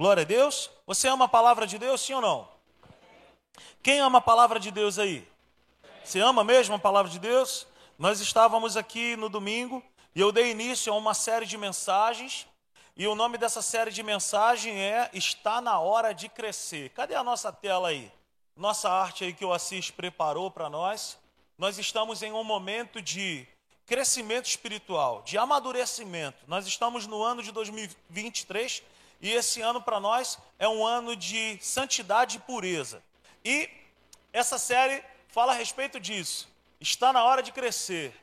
Glória a Deus. Você ama a palavra de Deus, sim ou não? Quem ama a palavra de Deus aí? Você ama mesmo a palavra de Deus? Nós estávamos aqui no domingo e eu dei início a uma série de mensagens. E o nome dessa série de mensagem é Está na hora de crescer. Cadê a nossa tela aí? Nossa arte aí que o Assis preparou para nós. Nós estamos em um momento de crescimento espiritual, de amadurecimento. Nós estamos no ano de 2023 e esse ano para nós é um ano de santidade e pureza. E essa série fala a respeito disso. Está na hora de crescer.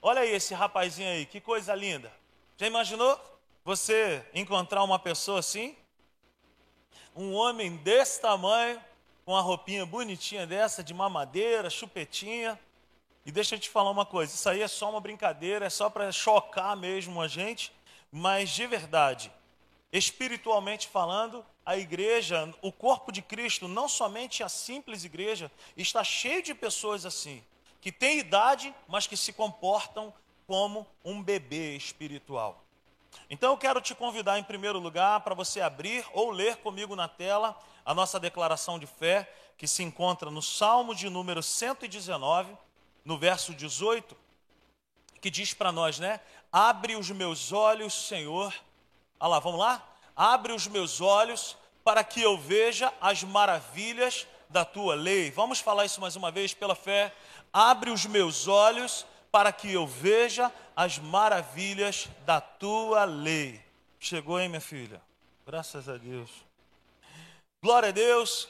Olha aí esse rapazinho aí, que coisa linda. Já imaginou você encontrar uma pessoa assim? Um homem desse tamanho, com uma roupinha bonitinha dessa, de mamadeira, chupetinha. E deixa eu te falar uma coisa: isso aí é só uma brincadeira, é só para chocar mesmo a gente, mas de verdade, espiritualmente falando, a igreja, o corpo de Cristo, não somente a simples igreja, está cheio de pessoas assim, que têm idade, mas que se comportam como um bebê espiritual. Então eu quero te convidar, em primeiro lugar, para você abrir ou ler comigo na tela a nossa declaração de fé, que se encontra no Salmo de número 119, no verso 18, que diz para nós, né? Abre os meus olhos, Senhor. Olha lá, vamos lá? Abre os meus olhos para que eu veja as maravilhas da tua lei. Vamos falar isso mais uma vez pela fé. Abre os meus olhos para que eu veja as maravilhas da tua lei. Chegou, hein, minha filha? Graças a Deus. Glória a Deus.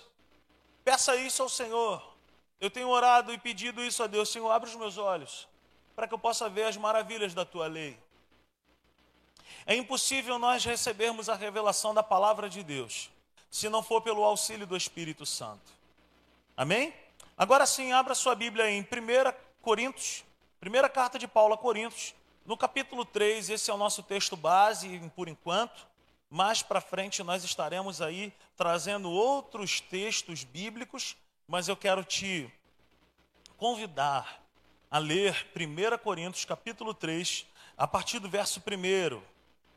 Peça isso ao Senhor. Eu tenho orado e pedido isso a Deus. Senhor, abre os meus olhos para que eu possa ver as maravilhas da tua lei. É impossível nós recebermos a revelação da palavra de Deus se não for pelo auxílio do Espírito Santo. Amém? Agora sim, abra sua Bíblia em 1 Coríntios, primeira carta de Paulo a Coríntios, no capítulo 3, esse é o nosso texto base por enquanto. Mais para frente nós estaremos aí trazendo outros textos bíblicos, mas eu quero te convidar a ler 1 Coríntios capítulo 3, a partir do verso 1.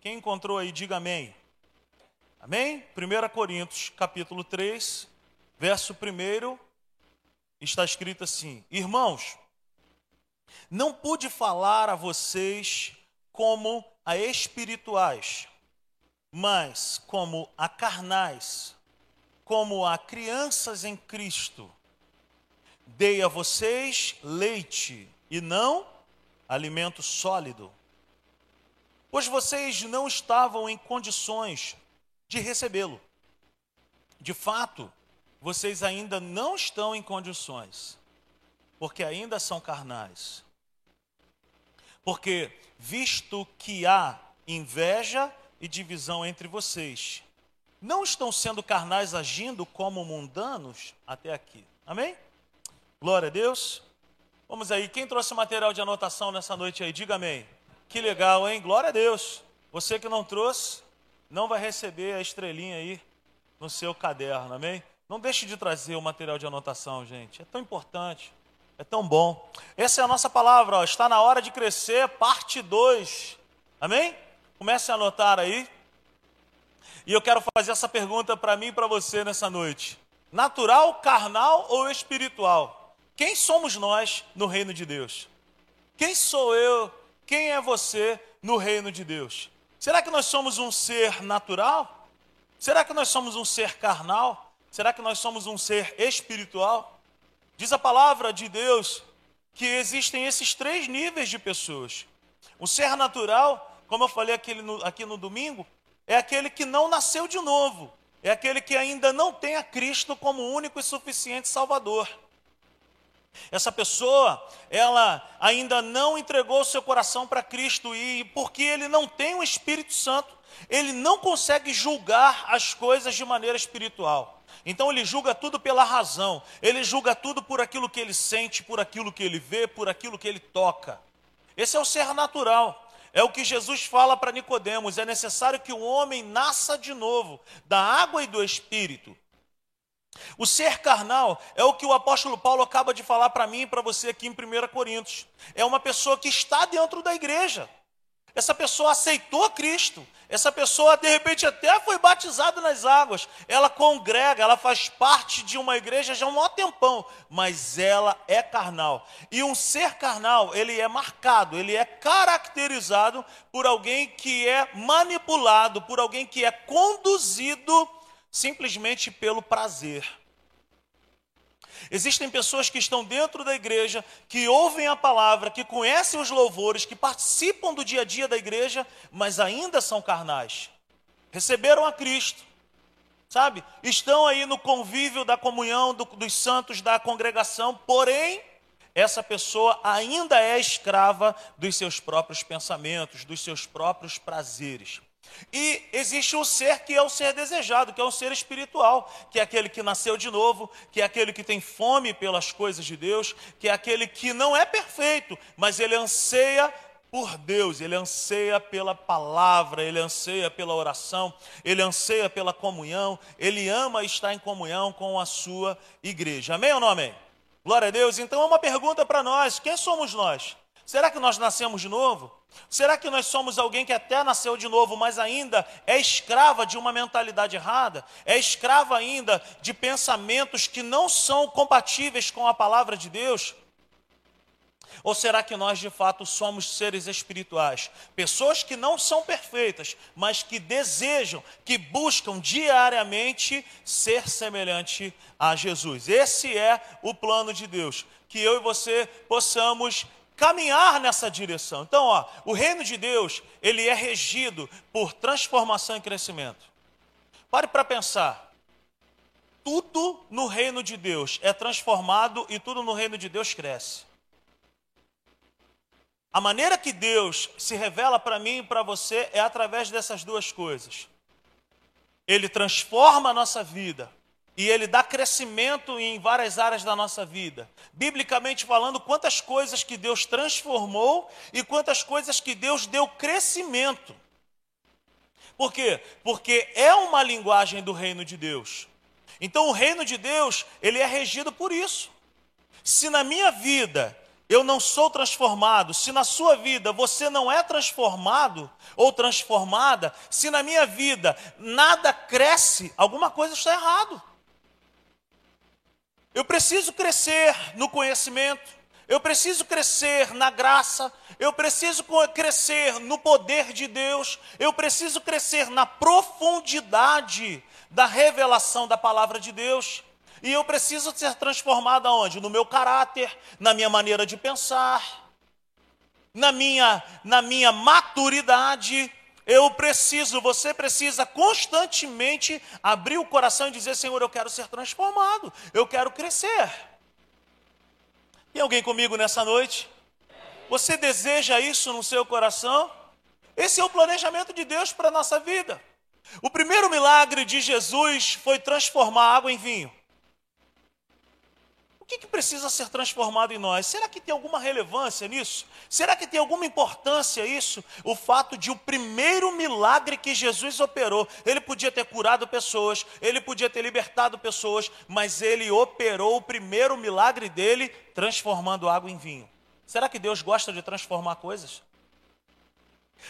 Quem encontrou aí, diga amém. Amém? 1 Coríntios, capítulo 3, verso 1, está escrito assim: Irmãos, não pude falar a vocês como a espirituais, mas como a carnais, como a crianças em Cristo. Dei a vocês leite e não alimento sólido, pois vocês não estavam em condições de recebê-lo. De fato, vocês ainda não estão em condições, porque ainda são carnais. Porque, visto que há inveja e divisão entre vocês, não estão sendo carnais agindo como mundanos até aqui. Amém? Glória a Deus. Vamos aí, quem trouxe material de anotação nessa noite aí, diga amém. Que legal, hein? Glória a Deus. Você que não trouxe, não vai receber a estrelinha aí no seu caderno, amém? Não deixe de trazer o material de anotação, gente. É tão importante, é tão bom. Essa é a nossa palavra, ó. está na hora de crescer, parte 2. Amém? Comece a anotar aí. E eu quero fazer essa pergunta para mim e para você nessa noite: natural, carnal ou espiritual? Quem somos nós no reino de Deus? Quem sou eu? Quem é você no reino de Deus? Será que nós somos um ser natural? Será que nós somos um ser carnal? Será que nós somos um ser espiritual? Diz a palavra de Deus que existem esses três níveis de pessoas. O ser natural, como eu falei aqui no, aqui no domingo, é aquele que não nasceu de novo, é aquele que ainda não tem a Cristo como único e suficiente Salvador. Essa pessoa, ela ainda não entregou seu coração para Cristo e porque ele não tem o Espírito Santo, ele não consegue julgar as coisas de maneira espiritual. Então ele julga tudo pela razão, ele julga tudo por aquilo que ele sente, por aquilo que ele vê, por aquilo que ele toca. Esse é o ser natural. É o que Jesus fala para Nicodemos, é necessário que o homem nasça de novo da água e do espírito. O ser carnal é o que o apóstolo Paulo acaba de falar para mim e para você aqui em 1 Coríntios. É uma pessoa que está dentro da igreja. essa pessoa aceitou Cristo, essa pessoa de repente até foi batizada nas águas, ela congrega, ela faz parte de uma igreja já há um maior tempão, mas ela é carnal. E um ser carnal, ele é marcado, ele é caracterizado por alguém que é manipulado, por alguém que é conduzido simplesmente pelo prazer. Existem pessoas que estão dentro da igreja, que ouvem a palavra, que conhecem os louvores, que participam do dia a dia da igreja, mas ainda são carnais. Receberam a Cristo, sabe? Estão aí no convívio da comunhão do, dos santos da congregação, porém, essa pessoa ainda é escrava dos seus próprios pensamentos, dos seus próprios prazeres. E existe um ser que é o ser desejado, que é um ser espiritual, que é aquele que nasceu de novo, que é aquele que tem fome pelas coisas de Deus, que é aquele que não é perfeito, mas ele anseia por Deus, ele anseia pela palavra, ele anseia pela oração, ele anseia pela comunhão, ele ama estar em comunhão com a sua igreja. Amém ou não amém? Glória a Deus. Então, uma pergunta para nós: quem somos nós? Será que nós nascemos de novo? Será que nós somos alguém que até nasceu de novo, mas ainda é escrava de uma mentalidade errada? É escrava ainda de pensamentos que não são compatíveis com a palavra de Deus? Ou será que nós de fato somos seres espirituais? Pessoas que não são perfeitas, mas que desejam, que buscam diariamente ser semelhante a Jesus. Esse é o plano de Deus. Que eu e você possamos caminhar nessa direção. Então, ó, o reino de Deus, ele é regido por transformação e crescimento. Pare para pensar. Tudo no reino de Deus é transformado e tudo no reino de Deus cresce. A maneira que Deus se revela para mim e para você é através dessas duas coisas. Ele transforma a nossa vida e ele dá crescimento em várias áreas da nossa vida. Biblicamente falando, quantas coisas que Deus transformou e quantas coisas que Deus deu crescimento. Por quê? Porque é uma linguagem do reino de Deus. Então o reino de Deus, ele é regido por isso. Se na minha vida eu não sou transformado, se na sua vida você não é transformado ou transformada, se na minha vida nada cresce, alguma coisa está errado. Eu preciso crescer no conhecimento, eu preciso crescer na graça, eu preciso crescer no poder de Deus, eu preciso crescer na profundidade da revelação da palavra de Deus. E eu preciso ser transformado aonde? No meu caráter, na minha maneira de pensar, na minha, na minha maturidade, eu preciso, você precisa constantemente abrir o coração e dizer: Senhor, eu quero ser transformado, eu quero crescer. Tem alguém comigo nessa noite? Você deseja isso no seu coração? Esse é o planejamento de Deus para a nossa vida. O primeiro milagre de Jesus foi transformar água em vinho que, que precisa ser transformado em nós? Será que tem alguma relevância nisso? Será que tem alguma importância isso? O fato de o primeiro milagre que Jesus operou, ele podia ter curado pessoas, ele podia ter libertado pessoas, mas ele operou o primeiro milagre dele transformando água em vinho. Será que Deus gosta de transformar coisas?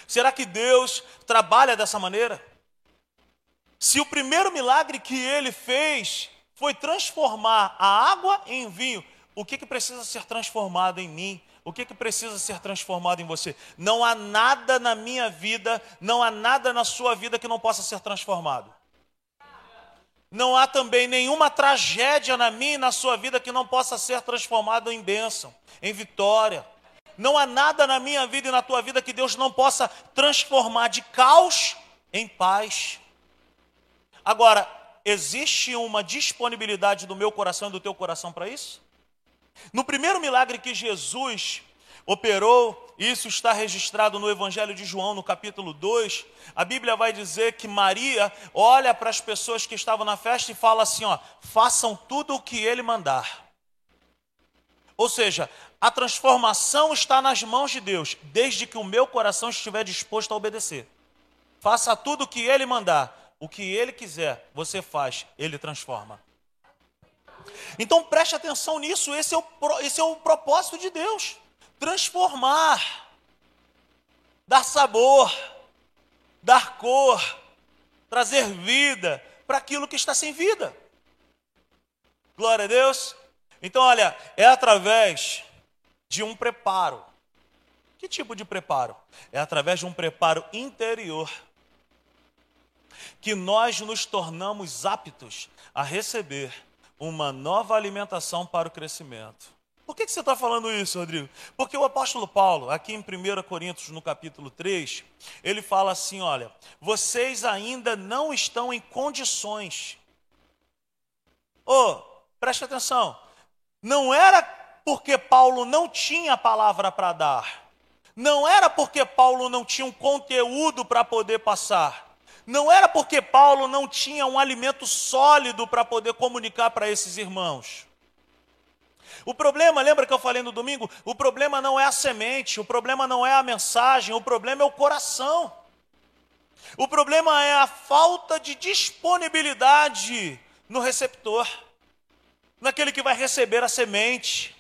Será que Deus trabalha dessa maneira? Se o primeiro milagre que ele fez foi transformar a água em vinho. O que, que precisa ser transformado em mim? O que, que precisa ser transformado em você? Não há nada na minha vida, não há nada na sua vida que não possa ser transformado. Não há também nenhuma tragédia na minha e na sua vida que não possa ser transformado em bênção, em vitória. Não há nada na minha vida e na tua vida que Deus não possa transformar de caos em paz. Agora, Existe uma disponibilidade do meu coração e do teu coração para isso? No primeiro milagre que Jesus operou, isso está registrado no Evangelho de João, no capítulo 2. A Bíblia vai dizer que Maria olha para as pessoas que estavam na festa e fala assim: ó, façam tudo o que ele mandar. Ou seja, a transformação está nas mãos de Deus, desde que o meu coração estiver disposto a obedecer. Faça tudo o que ele mandar o que ele quiser, você faz, ele transforma. Então preste atenção nisso, esse é o, esse é o propósito de Deus: transformar. dar sabor, dar cor, trazer vida para aquilo que está sem vida. Glória a Deus. Então, olha, é através de um preparo. Que tipo de preparo? É através de um preparo interior que nós nos tornamos aptos a receber uma nova alimentação para o crescimento. Por que, que você está falando isso, Rodrigo? Porque o apóstolo Paulo, aqui em 1 Coríntios, no capítulo 3, ele fala assim: olha, vocês ainda não estão em condições. Oh, preste atenção. Não era porque Paulo não tinha palavra para dar. Não era porque Paulo não tinha um conteúdo para poder passar. Não era porque Paulo não tinha um alimento sólido para poder comunicar para esses irmãos. O problema, lembra que eu falei no domingo? O problema não é a semente, o problema não é a mensagem, o problema é o coração. O problema é a falta de disponibilidade no receptor, naquele que vai receber a semente.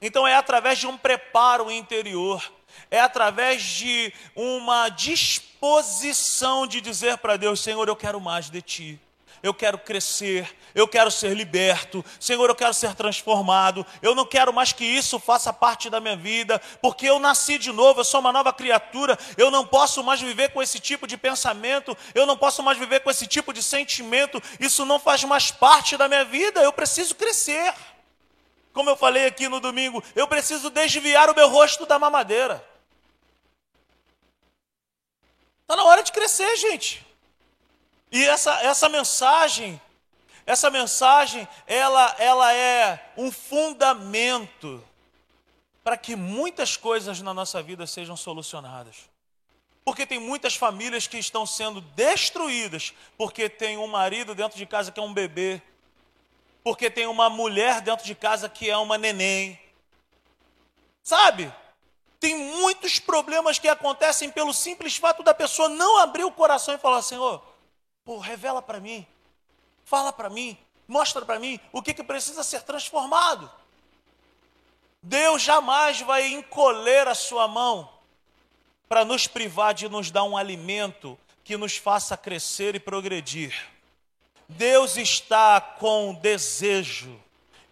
Então é através de um preparo interior, é através de uma disposição de dizer para Deus: Senhor, eu quero mais de ti. Eu quero crescer, eu quero ser liberto, Senhor, eu quero ser transformado, eu não quero mais que isso faça parte da minha vida, porque eu nasci de novo, eu sou uma nova criatura, eu não posso mais viver com esse tipo de pensamento, eu não posso mais viver com esse tipo de sentimento, isso não faz mais parte da minha vida, eu preciso crescer. Como eu falei aqui no domingo, eu preciso desviar o meu rosto da mamadeira. Está na hora de crescer, gente. E essa, essa mensagem, essa mensagem, ela, ela é um fundamento para que muitas coisas na nossa vida sejam solucionadas. Porque tem muitas famílias que estão sendo destruídas porque tem um marido dentro de casa que é um bebê, porque tem uma mulher dentro de casa que é uma neném. Sabe? Tem muitos problemas que acontecem pelo simples fato da pessoa não abrir o coração e falar: Senhor, Pô, revela para mim, fala para mim, mostra para mim o que, que precisa ser transformado. Deus jamais vai encolher a sua mão para nos privar de nos dar um alimento que nos faça crescer e progredir. Deus está com desejo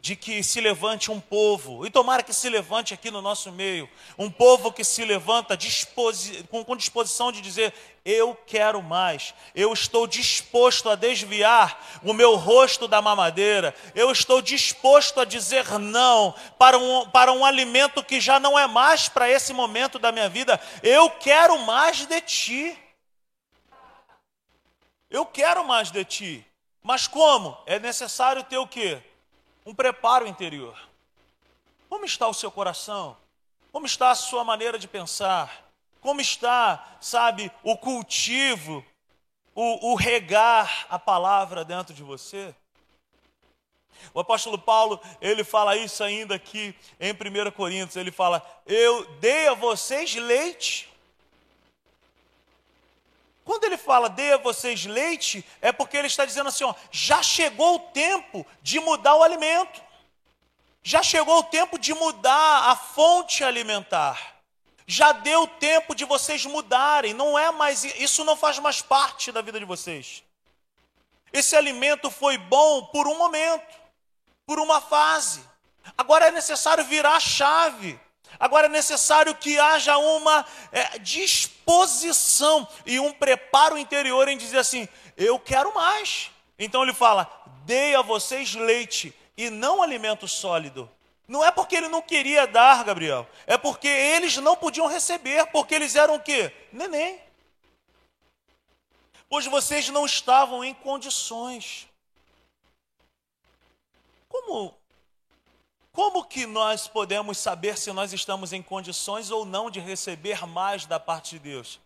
de que se levante um povo, e tomara que se levante aqui no nosso meio, um povo que se levanta disposi com, com disposição de dizer: Eu quero mais, eu estou disposto a desviar o meu rosto da mamadeira, eu estou disposto a dizer não para um, para um alimento que já não é mais para esse momento da minha vida, eu quero mais de ti. Eu quero mais de ti. Mas como? É necessário ter o quê? um preparo interior. Como está o seu coração? Como está a sua maneira de pensar? Como está, sabe, o cultivo, o, o regar a palavra dentro de você? O apóstolo Paulo, ele fala isso ainda aqui em 1 Coríntios, ele fala: Eu dei a vocês leite quando ele fala dê a vocês leite, é porque ele está dizendo assim: ó, já chegou o tempo de mudar o alimento. Já chegou o tempo de mudar a fonte alimentar. Já deu tempo de vocês mudarem. Não é mais isso não faz mais parte da vida de vocês. Esse alimento foi bom por um momento, por uma fase. Agora é necessário virar a chave. Agora é necessário que haja uma é, disposição e um preparo interior em dizer assim: eu quero mais. Então ele fala: dei a vocês leite e não alimento sólido. Não é porque ele não queria dar, Gabriel, é porque eles não podiam receber, porque eles eram o quê? Neném. Pois vocês não estavam em condições. Como como que nós podemos saber se nós estamos em condições ou não de receber mais da parte de Deus?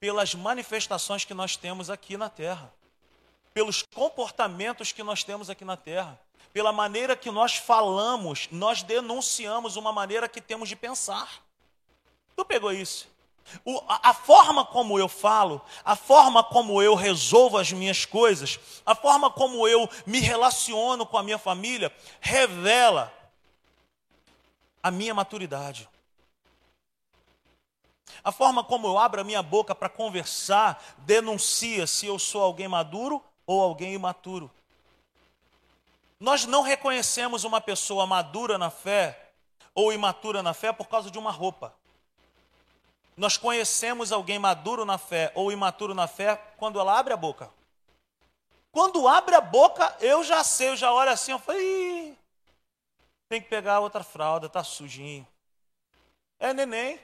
Pelas manifestações que nós temos aqui na terra, pelos comportamentos que nós temos aqui na terra, pela maneira que nós falamos, nós denunciamos uma maneira que temos de pensar. Tu pegou isso? O, a, a, forma como eu falo, a forma como eu resolvo as minhas coisas, a forma como eu me relaciono com a minha família, revela a minha maturidade. A forma como eu abro a minha boca para conversar denuncia se eu sou alguém maduro ou alguém imaturo. Nós não reconhecemos uma pessoa madura na fé ou imatura na fé por causa de uma roupa. Nós conhecemos alguém maduro na fé ou imaturo na fé quando ela abre a boca. Quando abre a boca, eu já sei, eu já olho assim, eu falei, tem que pegar outra fralda, tá sujinho. É neném.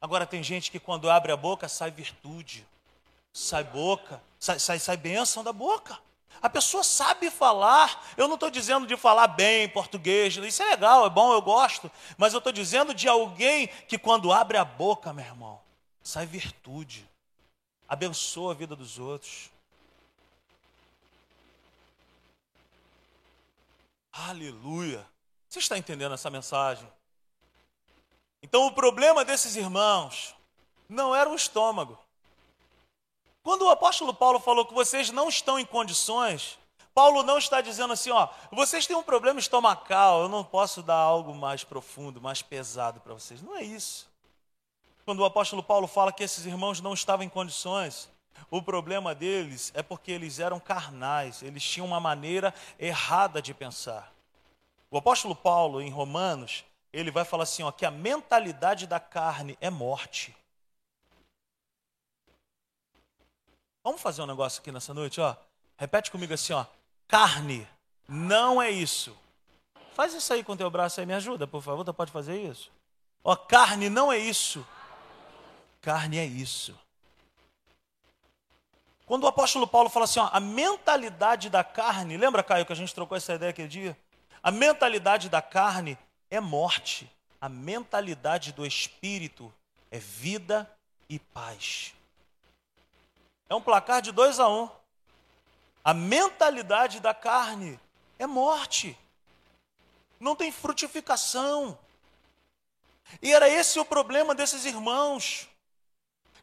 Agora tem gente que quando abre a boca sai virtude, sai boca, sai, sai, sai bênção da boca. A pessoa sabe falar. Eu não estou dizendo de falar bem português. Isso é legal, é bom, eu gosto. Mas eu estou dizendo de alguém que quando abre a boca, meu irmão, sai virtude. Abençoa a vida dos outros. Aleluia. Você está entendendo essa mensagem? Então, o problema desses irmãos não era o estômago. Quando o apóstolo Paulo falou que vocês não estão em condições, Paulo não está dizendo assim, ó, vocês têm um problema estomacal, eu não posso dar algo mais profundo, mais pesado para vocês. Não é isso. Quando o apóstolo Paulo fala que esses irmãos não estavam em condições, o problema deles é porque eles eram carnais, eles tinham uma maneira errada de pensar. O apóstolo Paulo, em Romanos, ele vai falar assim, ó, que a mentalidade da carne é morte. Vamos fazer um negócio aqui nessa noite, ó. Repete comigo assim, ó. Carne não é isso. Faz isso aí com o teu braço aí, me ajuda, por favor. Tu pode fazer isso? Ó, carne não é isso. Carne é isso. Quando o apóstolo Paulo fala assim, ó, a mentalidade da carne, lembra, Caio, que a gente trocou essa ideia aquele dia? A mentalidade da carne é morte. A mentalidade do espírito é vida e paz. É um placar de 2 a 1. Um. A mentalidade da carne é morte. Não tem frutificação. E era esse o problema desses irmãos.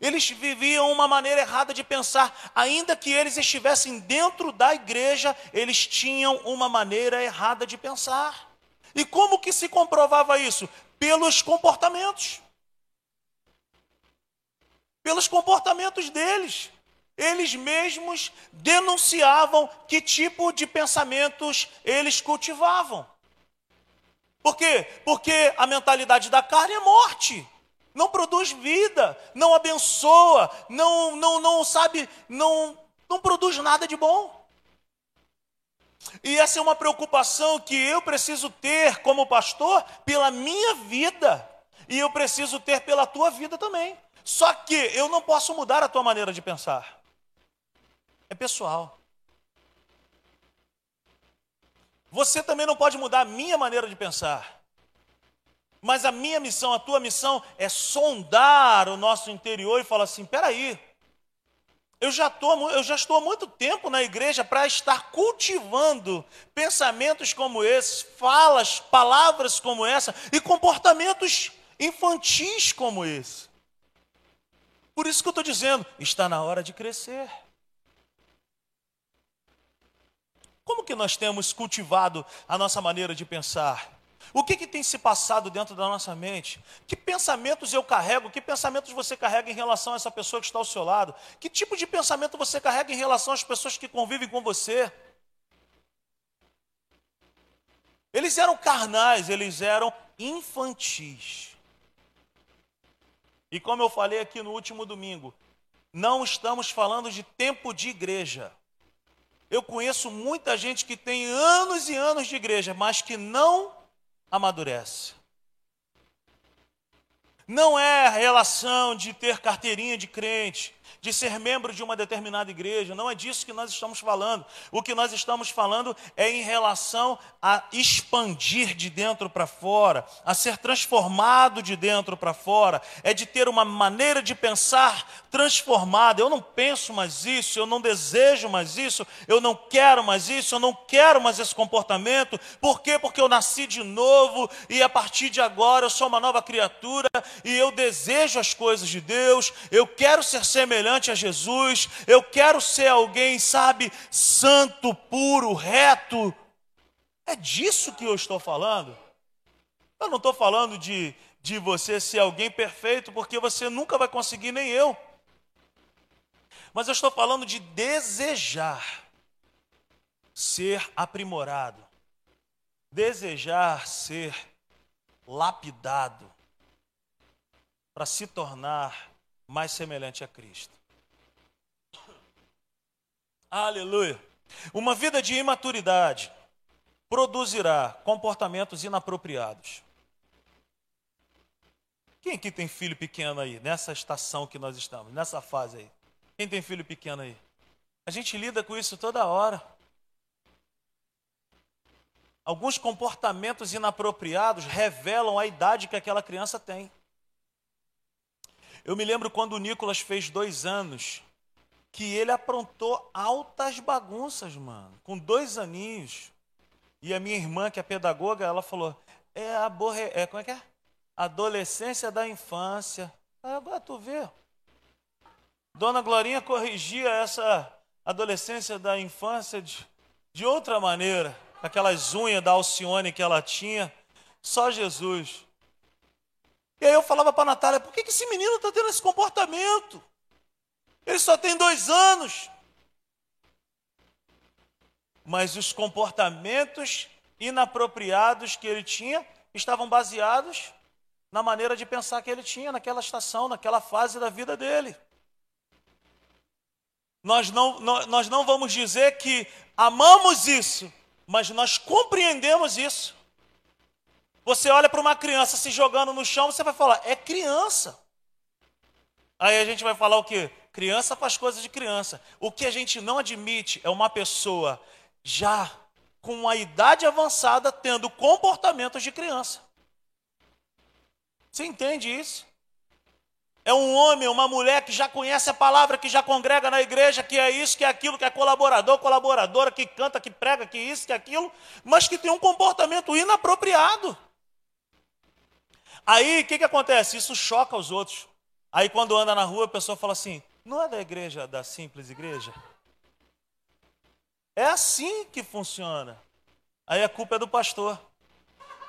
Eles viviam uma maneira errada de pensar, ainda que eles estivessem dentro da igreja, eles tinham uma maneira errada de pensar. E como que se comprovava isso? Pelos comportamentos. Pelos comportamentos deles eles mesmos denunciavam que tipo de pensamentos eles cultivavam. Por quê? Porque a mentalidade da carne é morte. Não produz vida, não abençoa, não não não sabe, não não produz nada de bom. E essa é uma preocupação que eu preciso ter como pastor pela minha vida, e eu preciso ter pela tua vida também. Só que eu não posso mudar a tua maneira de pensar é pessoal. Você também não pode mudar a minha maneira de pensar. Mas a minha missão, a tua missão é sondar o nosso interior e falar assim: peraí, eu já, tô, eu já estou há muito tempo na igreja para estar cultivando pensamentos como esses, falas, palavras como essa e comportamentos infantis como esse. Por isso que eu estou dizendo, está na hora de crescer. Como que nós temos cultivado a nossa maneira de pensar? O que, que tem se passado dentro da nossa mente? Que pensamentos eu carrego? Que pensamentos você carrega em relação a essa pessoa que está ao seu lado? Que tipo de pensamento você carrega em relação às pessoas que convivem com você? Eles eram carnais, eles eram infantis. E como eu falei aqui no último domingo, não estamos falando de tempo de igreja. Eu conheço muita gente que tem anos e anos de igreja, mas que não amadurece. Não é a relação de ter carteirinha de crente, de ser membro de uma determinada igreja. Não é disso que nós estamos falando. O que nós estamos falando é em relação a expandir de dentro para fora, a ser transformado de dentro para fora, é de ter uma maneira de pensar transformada. Eu não penso mais isso, eu não desejo mais isso, eu não quero mais isso, eu não quero mais esse comportamento. Por quê? Porque eu nasci de novo e a partir de agora eu sou uma nova criatura e eu desejo as coisas de Deus, eu quero ser semelhante semelhante a Jesus, eu quero ser alguém, sabe, santo, puro, reto. É disso que eu estou falando. Eu não estou falando de, de você ser alguém perfeito, porque você nunca vai conseguir, nem eu. Mas eu estou falando de desejar ser aprimorado, desejar ser lapidado para se tornar mais semelhante a Cristo. Aleluia. Uma vida de imaturidade produzirá comportamentos inapropriados. Quem aqui tem filho pequeno aí, nessa estação que nós estamos, nessa fase aí? Quem tem filho pequeno aí? A gente lida com isso toda hora. Alguns comportamentos inapropriados revelam a idade que aquela criança tem. Eu me lembro quando o Nicolas fez dois anos, que ele aprontou altas bagunças, mano, com dois aninhos. E a minha irmã, que é pedagoga, ela falou: é a borre... é como é que é? Adolescência da infância. Agora tu vê. Dona Glorinha corrigia essa adolescência da infância de, de outra maneira, aquelas unhas da Alcione que ela tinha, só Jesus. E aí eu falava para a Natália, por que, que esse menino está tendo esse comportamento? Ele só tem dois anos. Mas os comportamentos inapropriados que ele tinha estavam baseados na maneira de pensar que ele tinha naquela estação, naquela fase da vida dele. Nós não, nós não vamos dizer que amamos isso, mas nós compreendemos isso. Você olha para uma criança se jogando no chão, você vai falar, é criança. Aí a gente vai falar o quê? Criança faz coisas de criança. O que a gente não admite é uma pessoa já com uma idade avançada tendo comportamentos de criança. Você entende isso? É um homem, uma mulher que já conhece a palavra, que já congrega na igreja, que é isso, que é aquilo, que é colaborador, colaboradora, que canta, que prega, que isso, que aquilo, mas que tem um comportamento inapropriado. Aí o que, que acontece? Isso choca os outros. Aí quando anda na rua, a pessoa fala assim: não é da igreja, da simples igreja? É assim que funciona. Aí a culpa é do pastor.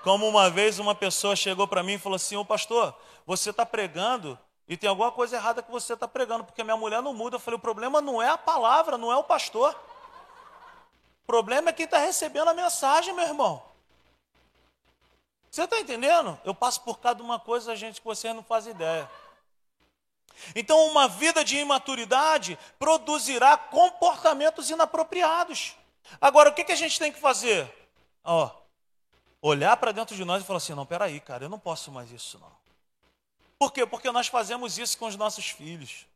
Como uma vez uma pessoa chegou para mim e falou assim: Ô pastor, você está pregando e tem alguma coisa errada que você está pregando, porque minha mulher não muda. Eu falei: o problema não é a palavra, não é o pastor. O problema é quem está recebendo a mensagem, meu irmão. Você está entendendo? Eu passo por cada uma coisa, gente, que você não faz ideia. Então, uma vida de imaturidade produzirá comportamentos inapropriados. Agora, o que, que a gente tem que fazer? Ó, olhar para dentro de nós e falar assim: não, peraí, cara, eu não posso mais isso, não. Por quê? Porque nós fazemos isso com os nossos filhos.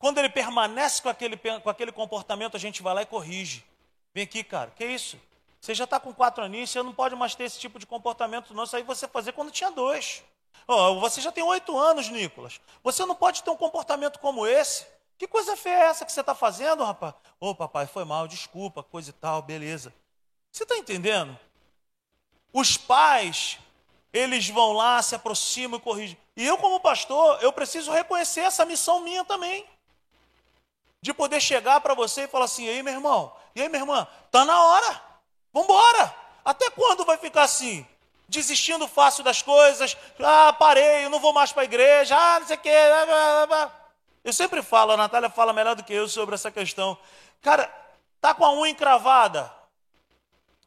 Quando ele permanece com aquele, com aquele comportamento, a gente vai lá e corrige. Vem aqui, cara, que isso? Você já está com quatro aninhos, você não pode mais ter esse tipo de comportamento, não. Isso aí você fazer quando tinha dois. Oh, você já tem oito anos, Nicolas. Você não pode ter um comportamento como esse. Que coisa feia é essa que você está fazendo, rapaz? Ô, oh, papai, foi mal, desculpa, coisa e tal, beleza. Você está entendendo? Os pais, eles vão lá, se aproximam e corrigem. E eu, como pastor, eu preciso reconhecer essa missão minha também. De poder chegar para você e falar assim: e aí, meu irmão? E aí, minha irmã? Está na hora. Vamos. Até quando vai ficar assim? Desistindo fácil das coisas. Ah, parei, eu não vou mais para a igreja. Ah, não sei o quê. Eu sempre falo, a Natália fala melhor do que eu sobre essa questão. Cara, tá com a unha encravada.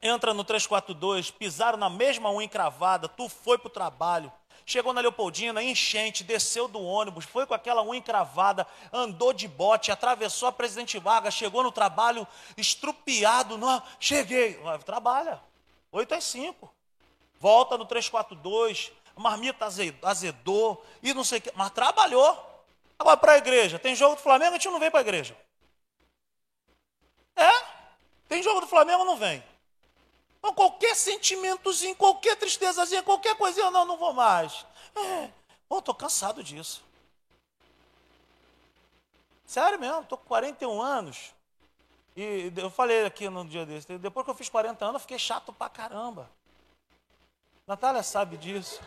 Entra no 342, pisaram na mesma unha encravada, tu foi para o trabalho, chegou na Leopoldina, enchente, desceu do ônibus, foi com aquela unha encravada, andou de bote, atravessou a Presidente Vargas, chegou no trabalho estrupiado. Não, cheguei. Trabalha. 8 às 5. Volta no 342, a marmita azedou e não sei o que, mas trabalhou. Agora para a igreja, tem jogo do Flamengo, a gente não vem para a igreja. É? Tem jogo do Flamengo, não vem. Qualquer sentimentozinho, qualquer tristezazinha, qualquer coisinha, não, não vou mais. É, pô, tô cansado disso. Sério mesmo, tô com 41 anos. E eu falei aqui no dia desse, depois que eu fiz 40 anos, eu fiquei chato pra caramba. Natália sabe disso.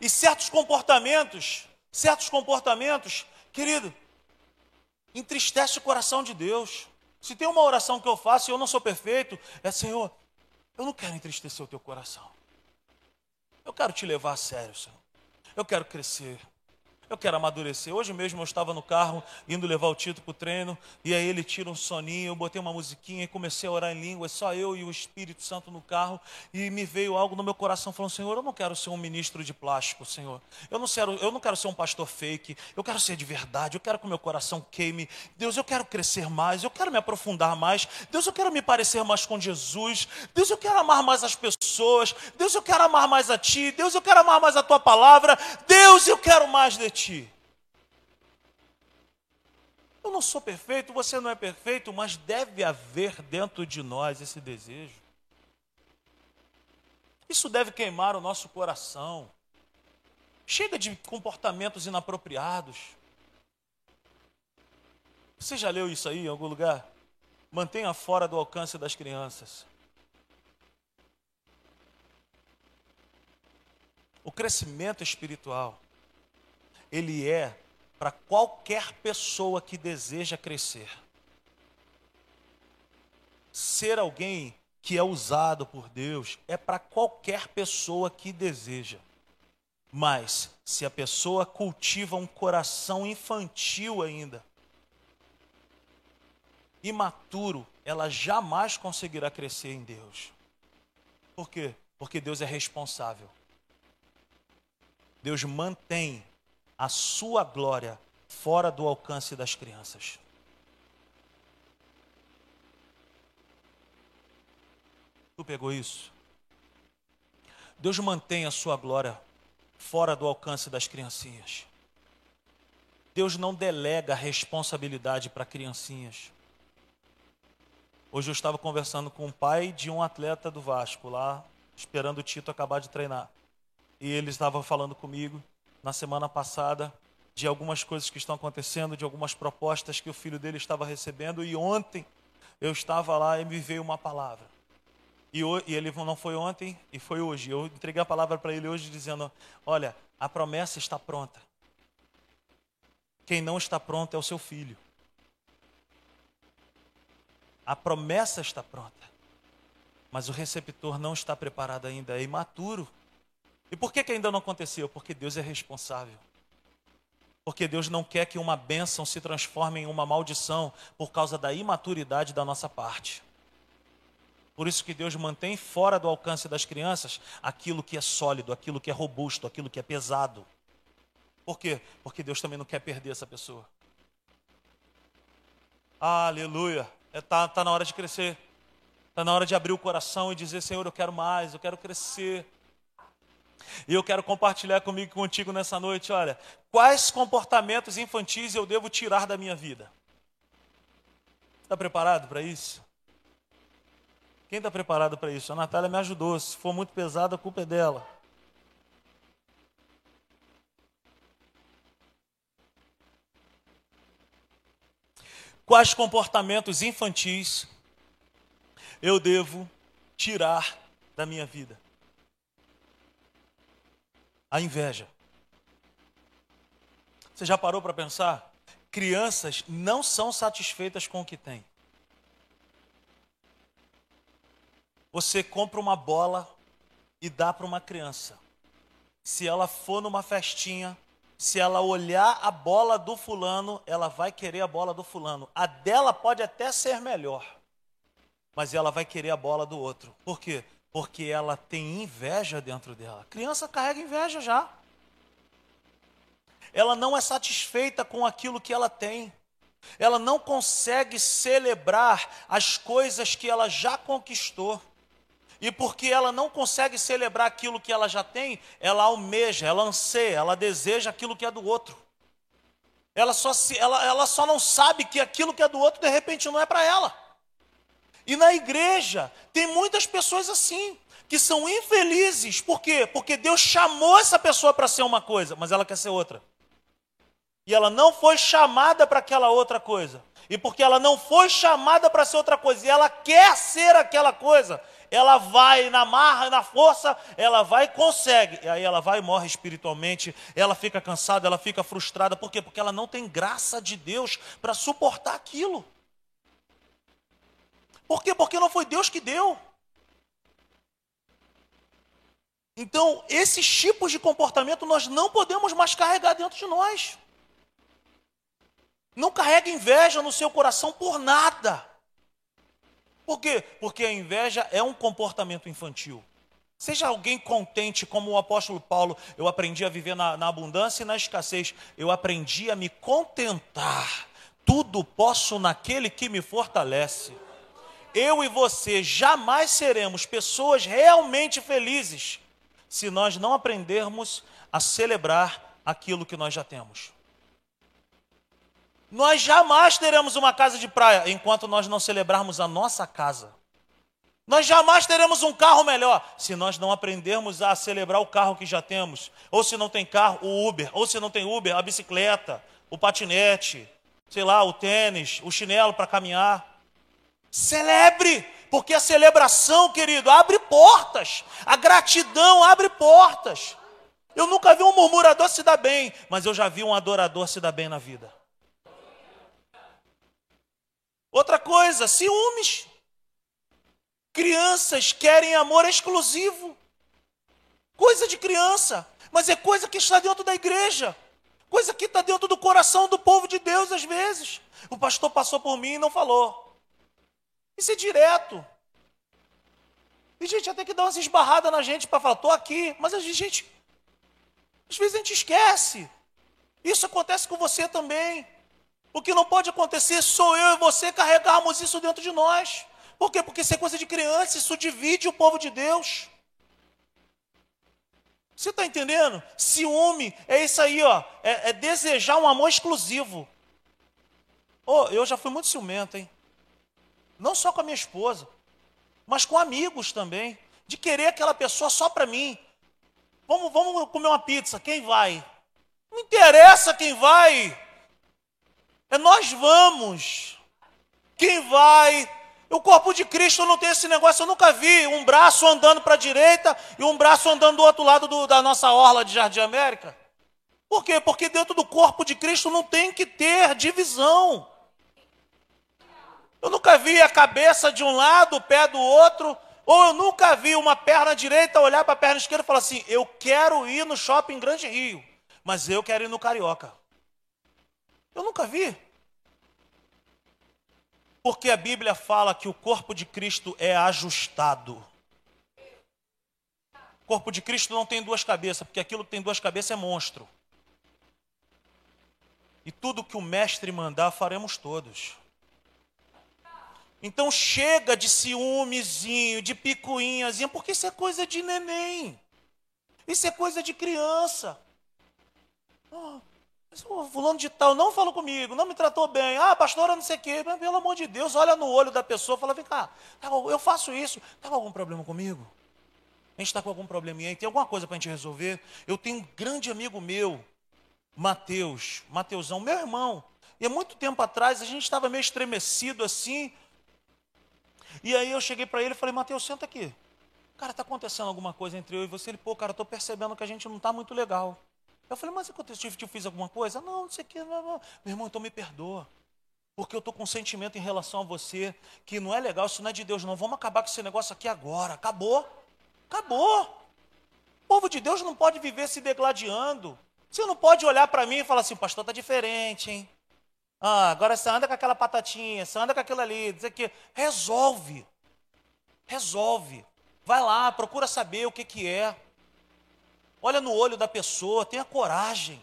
E certos comportamentos, certos comportamentos, querido, entristece o coração de Deus. Se tem uma oração que eu faço e eu não sou perfeito, é Senhor, eu não quero entristecer o teu coração. Eu quero te levar a sério, Senhor. Eu quero crescer. Eu quero amadurecer. Hoje mesmo eu estava no carro, indo levar o Tito para o treino, e aí ele tira um soninho, eu botei uma musiquinha e comecei a orar em línguas, só eu e o Espírito Santo no carro, e me veio algo no meu coração falando, Senhor, eu não quero ser um ministro de plástico, Senhor. Eu não quero, eu não quero ser um pastor fake, eu quero ser de verdade, eu quero que o meu coração queime. Deus, eu quero crescer mais, eu quero me aprofundar mais. Deus, eu quero me parecer mais com Jesus. Deus, eu quero amar mais as pessoas. Deus, eu quero amar mais a Ti. Deus, eu quero amar mais a Tua palavra. Deus, eu quero mais de ti. Eu não sou perfeito, você não é perfeito, mas deve haver dentro de nós esse desejo. Isso deve queimar o nosso coração. Chega de comportamentos inapropriados. Você já leu isso aí em algum lugar? Mantenha fora do alcance das crianças. O crescimento espiritual ele é para qualquer pessoa que deseja crescer. Ser alguém que é usado por Deus é para qualquer pessoa que deseja. Mas se a pessoa cultiva um coração infantil ainda, imaturo, ela jamais conseguirá crescer em Deus. Por quê? Porque Deus é responsável. Deus mantém a sua glória fora do alcance das crianças. Tu pegou isso? Deus mantém a sua glória fora do alcance das criancinhas. Deus não delega responsabilidade para criancinhas. Hoje eu estava conversando com o pai de um atleta do Vasco lá, esperando o Tito acabar de treinar. E ele estava falando comigo na semana passada de algumas coisas que estão acontecendo, de algumas propostas que o filho dele estava recebendo, e ontem eu estava lá e me veio uma palavra. E, e ele não foi ontem, e foi hoje. Eu entreguei a palavra para ele hoje dizendo: Olha, a promessa está pronta. Quem não está pronto é o seu filho. A promessa está pronta, mas o receptor não está preparado ainda, é imaturo. E por que, que ainda não aconteceu? Porque Deus é responsável. Porque Deus não quer que uma bênção se transforme em uma maldição por causa da imaturidade da nossa parte. Por isso que Deus mantém fora do alcance das crianças aquilo que é sólido, aquilo que é robusto, aquilo que é pesado. Por quê? Porque Deus também não quer perder essa pessoa. Aleluia. Está é, tá, tá na hora de crescer. Está na hora de abrir o coração e dizer, Senhor, eu quero mais, eu quero crescer. E eu quero compartilhar comigo contigo nessa noite, olha, quais comportamentos infantis eu devo tirar da minha vida? Está preparado para isso? Quem está preparado para isso? A Natália me ajudou. Se for muito pesado, a culpa é dela. Quais comportamentos infantis eu devo tirar da minha vida? A inveja. Você já parou para pensar? Crianças não são satisfeitas com o que têm. Você compra uma bola e dá para uma criança. Se ela for numa festinha, se ela olhar a bola do fulano, ela vai querer a bola do fulano. A dela pode até ser melhor, mas ela vai querer a bola do outro. Por quê? Porque ela tem inveja dentro dela. A criança carrega inveja já. Ela não é satisfeita com aquilo que ela tem. Ela não consegue celebrar as coisas que ela já conquistou. E porque ela não consegue celebrar aquilo que ela já tem, ela almeja, ela anseia, ela deseja aquilo que é do outro. Ela só, se, ela, ela só não sabe que aquilo que é do outro, de repente, não é para ela. E na igreja tem muitas pessoas assim, que são infelizes. Por quê? Porque Deus chamou essa pessoa para ser uma coisa, mas ela quer ser outra. E ela não foi chamada para aquela outra coisa. E porque ela não foi chamada para ser outra coisa, e ela quer ser aquela coisa, ela vai na marra, na força, ela vai e consegue. E aí ela vai e morre espiritualmente, ela fica cansada, ela fica frustrada. Por quê? Porque ela não tem graça de Deus para suportar aquilo. Por quê? Porque não foi Deus que deu. Então, esses tipos de comportamento nós não podemos mais carregar dentro de nós. Não carrega inveja no seu coração por nada. Por quê? Porque a inveja é um comportamento infantil. Seja alguém contente, como o apóstolo Paulo, eu aprendi a viver na, na, abundância e na escassez. Eu aprendi a me contentar. Tudo posso naquele que me fortalece. Eu e você jamais seremos pessoas realmente felizes se nós não aprendermos a celebrar aquilo que nós já temos. Nós jamais teremos uma casa de praia enquanto nós não celebrarmos a nossa casa. Nós jamais teremos um carro melhor se nós não aprendermos a celebrar o carro que já temos. Ou se não tem carro, o Uber. Ou se não tem Uber, a bicicleta, o patinete, sei lá, o tênis, o chinelo para caminhar. Celebre, porque a celebração, querido, abre portas. A gratidão abre portas. Eu nunca vi um murmurador se dar bem, mas eu já vi um adorador se dar bem na vida. Outra coisa, ciúmes. Crianças querem amor exclusivo. Coisa de criança, mas é coisa que está dentro da igreja. Coisa que está dentro do coração do povo de Deus às vezes. O pastor passou por mim e não falou. Isso é direto. E gente até que dá umas esbarradas na gente para falar, estou aqui. Mas a gente, às vezes a gente esquece. Isso acontece com você também. O que não pode acontecer sou eu e você carregarmos isso dentro de nós. Por quê? Porque isso é coisa de criança, isso divide o povo de Deus. Você está entendendo? Ciúme é isso aí, ó. É, é, desejar um amor exclusivo. Oh, eu já fui muito ciumento, hein? Não só com a minha esposa, mas com amigos também. De querer aquela pessoa só para mim. Vamos, vamos comer uma pizza. Quem vai? Não interessa quem vai. É nós vamos. Quem vai o corpo de Cristo não tem esse negócio, eu nunca vi um braço andando para a direita e um braço andando do outro lado do, da nossa orla de Jardim América. Por quê? Porque dentro do corpo de Cristo não tem que ter divisão. Eu nunca vi a cabeça de um lado, o pé do outro, ou eu nunca vi uma perna direita olhar para a perna esquerda e falar assim: eu quero ir no shopping Grande Rio, mas eu quero ir no Carioca. Eu nunca vi. Porque a Bíblia fala que o corpo de Cristo é ajustado. O corpo de Cristo não tem duas cabeças, porque aquilo que tem duas cabeças é monstro. E tudo que o mestre mandar, faremos todos. Então chega de ciúmezinho, de picuinhazinha, porque isso é coisa de neném. Isso é coisa de criança. Oh, o fulano de tal não falou comigo, não me tratou bem. Ah, pastora, não sei o quê. Mas, pelo amor de Deus, olha no olho da pessoa fala: vem cá, tá eu faço isso. Está algum problema comigo? A gente está com algum probleminha aí? Tem alguma coisa para a gente resolver? Eu tenho um grande amigo meu, Mateus, Mateusão, meu irmão. E há muito tempo atrás a gente estava meio estremecido assim. E aí eu cheguei para ele e falei: Mateus, senta aqui. Cara, está acontecendo alguma coisa entre eu e você? Ele, pô, cara, estou percebendo que a gente não está muito legal. Eu falei, mas aconteceu, eu fiz alguma coisa? Não, não sei o que. Não, não. Meu irmão, então me perdoa. Porque eu estou com um sentimento em relação a você que não é legal, isso não é de Deus, não. Vamos acabar com esse negócio aqui agora. Acabou. Acabou. O povo de Deus não pode viver se degladiando. Você não pode olhar para mim e falar assim, pastor, está diferente, hein? Ah, agora você anda com aquela patatinha, você anda com aquilo ali, dizer que resolve. Resolve. Vai lá, procura saber o que, que é. Olha no olho da pessoa, tenha coragem.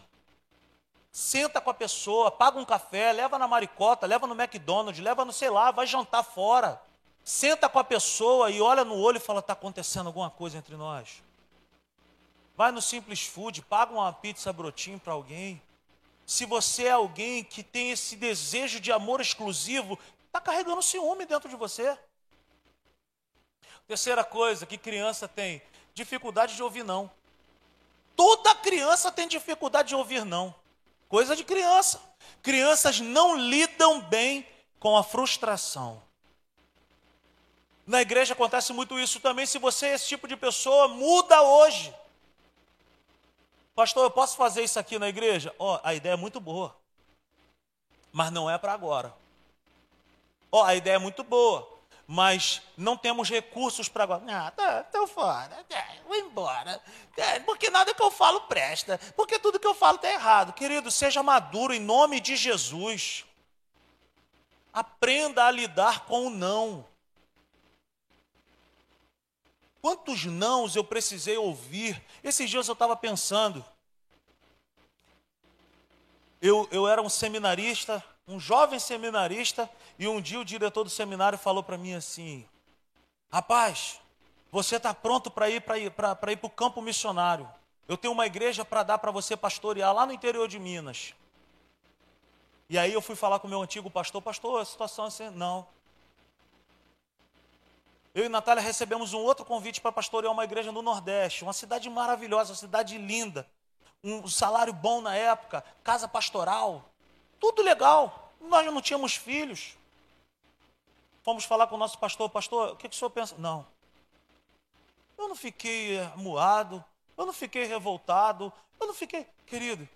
Senta com a pessoa, paga um café, leva na maricota, leva no McDonald's, leva no sei lá, vai jantar fora. Senta com a pessoa e olha no olho e fala: está acontecendo alguma coisa entre nós. Vai no Simples Food, paga uma pizza brotinho para alguém. Se você é alguém que tem esse desejo de amor exclusivo, está carregando ciúme dentro de você. Terceira coisa que criança tem: dificuldade de ouvir não. Toda criança tem dificuldade de ouvir não. Coisa de criança. Crianças não lidam bem com a frustração. Na igreja acontece muito isso também. Se você é esse tipo de pessoa, muda hoje. Pastor, eu posso fazer isso aqui na igreja? Ó, oh, a ideia é muito boa. Mas não é para agora. Ó, oh, a ideia é muito boa. mas não temos recursos para agora. Ah, tá, tô fora, é, vou embora. É, porque nada que eu falo presta, porque tudo que eu falo está errado. Querido, seja maduro em nome de Jesus. Aprenda a lidar com o não. Quantos nãos eu precisei ouvir? Esses dias eu estava pensando. Eu, eu era um seminarista, um jovem seminarista, e um dia o diretor do seminário falou para mim assim: Rapaz, você está pronto para ir para ir para ir o campo missionário? Eu tenho uma igreja para dar para você pastorear lá no interior de Minas. E aí eu fui falar com o meu antigo pastor, pastor, a situação é assim, não. Eu e Natália recebemos um outro convite para pastorear uma igreja no Nordeste, uma cidade maravilhosa, uma cidade linda, um salário bom na época, casa pastoral, tudo legal. Nós não tínhamos filhos. Fomos falar com o nosso pastor, pastor, o que, que o senhor pensa? Não. Eu não fiquei moado, eu não fiquei revoltado, eu não fiquei. Querido,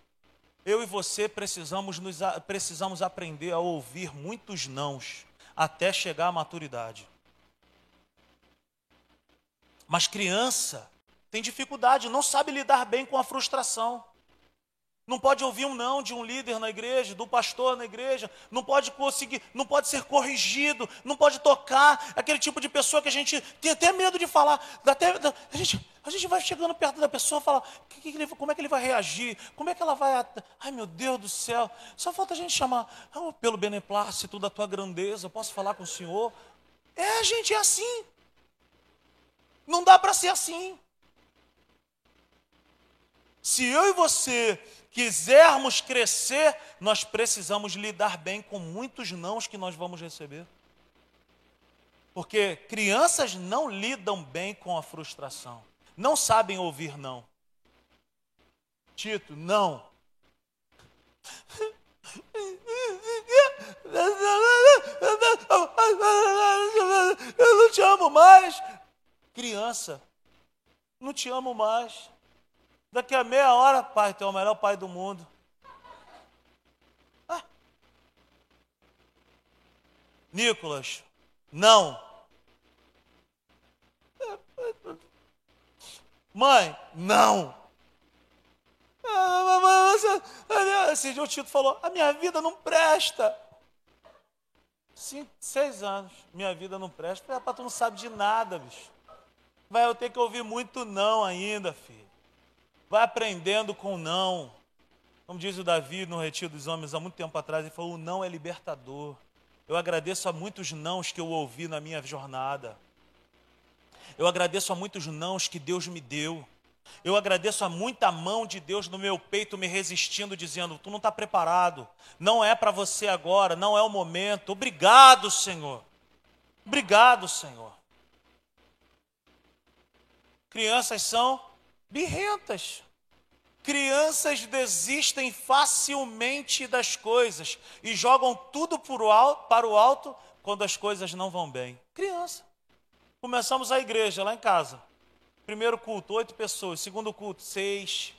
eu e você precisamos, nos, precisamos aprender a ouvir muitos nãos até chegar à maturidade. Mas criança tem dificuldade, não sabe lidar bem com a frustração. Não pode ouvir um não de um líder na igreja, do pastor na igreja, não pode conseguir, não pode ser corrigido, não pode tocar, aquele tipo de pessoa que a gente tem até medo de falar, até, a, gente, a gente vai chegando perto da pessoa e fala, que, que como é que ele vai reagir, como é que ela vai, ai meu Deus do céu, só falta a gente chamar, oh, pelo beneplácito da tua grandeza, posso falar com o Senhor? É, gente, é assim, não dá para ser assim. Se eu e você quisermos crescer, nós precisamos lidar bem com muitos nãos que nós vamos receber. Porque crianças não lidam bem com a frustração, não sabem ouvir não. Tito, não. Eu não te amo mais. Criança, não te amo mais. Daqui a meia hora, pai, tu é o melhor pai do mundo. Ah. Nicolas, não. Mãe, não. Esse dia o Tito falou: a minha vida não presta. Cinco, seis anos, minha vida não presta. Rapaz, tu não sabe de nada, bicho. Vai ter que ouvir muito não ainda, filho. Vai aprendendo com não. Como diz o Davi no Retiro dos Homens há muito tempo atrás, ele falou: o não é libertador. Eu agradeço a muitos nãos que eu ouvi na minha jornada. Eu agradeço a muitos nãos que Deus me deu. Eu agradeço a muita mão de Deus no meu peito me resistindo, dizendo: Tu não está preparado, não é para você agora, não é o momento. Obrigado, Senhor. Obrigado, Senhor. Crianças são birrentas. Crianças desistem facilmente das coisas e jogam tudo para o alto quando as coisas não vão bem. Criança. Começamos a igreja lá em casa. Primeiro culto, oito pessoas. Segundo culto, seis.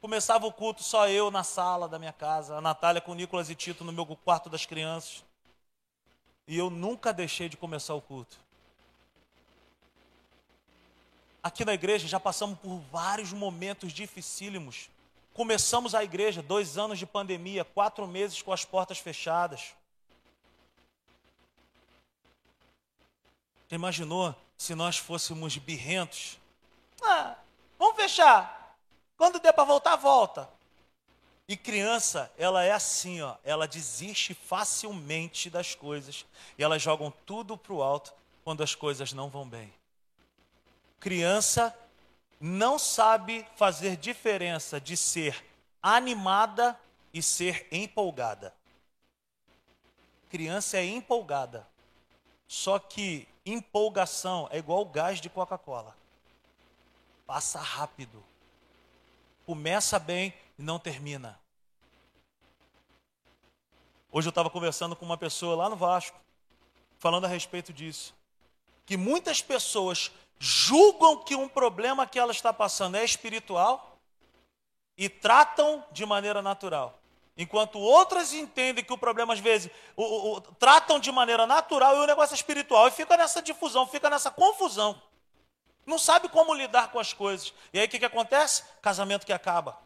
Começava o culto só eu na sala da minha casa, a Natália com Nicolas e Tito no meu quarto das crianças. E eu nunca deixei de começar o culto. Aqui na igreja já passamos por vários momentos dificílimos. Começamos a igreja, dois anos de pandemia, quatro meses com as portas fechadas. Imaginou se nós fôssemos birrentos? Ah, vamos fechar. Quando der para voltar, volta. E criança, ela é assim, ó, ela desiste facilmente das coisas e elas jogam tudo para o alto quando as coisas não vão bem criança não sabe fazer diferença de ser animada e ser empolgada. Criança é empolgada. Só que empolgação é igual gás de Coca-Cola. Passa rápido. Começa bem e não termina. Hoje eu estava conversando com uma pessoa lá no Vasco, falando a respeito disso. Que muitas pessoas julgam que um problema que ela está passando é espiritual e tratam de maneira natural. Enquanto outras entendem que o problema, às vezes, o, o, o, tratam de maneira natural e o negócio é espiritual. E fica nessa difusão, fica nessa confusão. Não sabe como lidar com as coisas. E aí o que, que acontece? Casamento que acaba.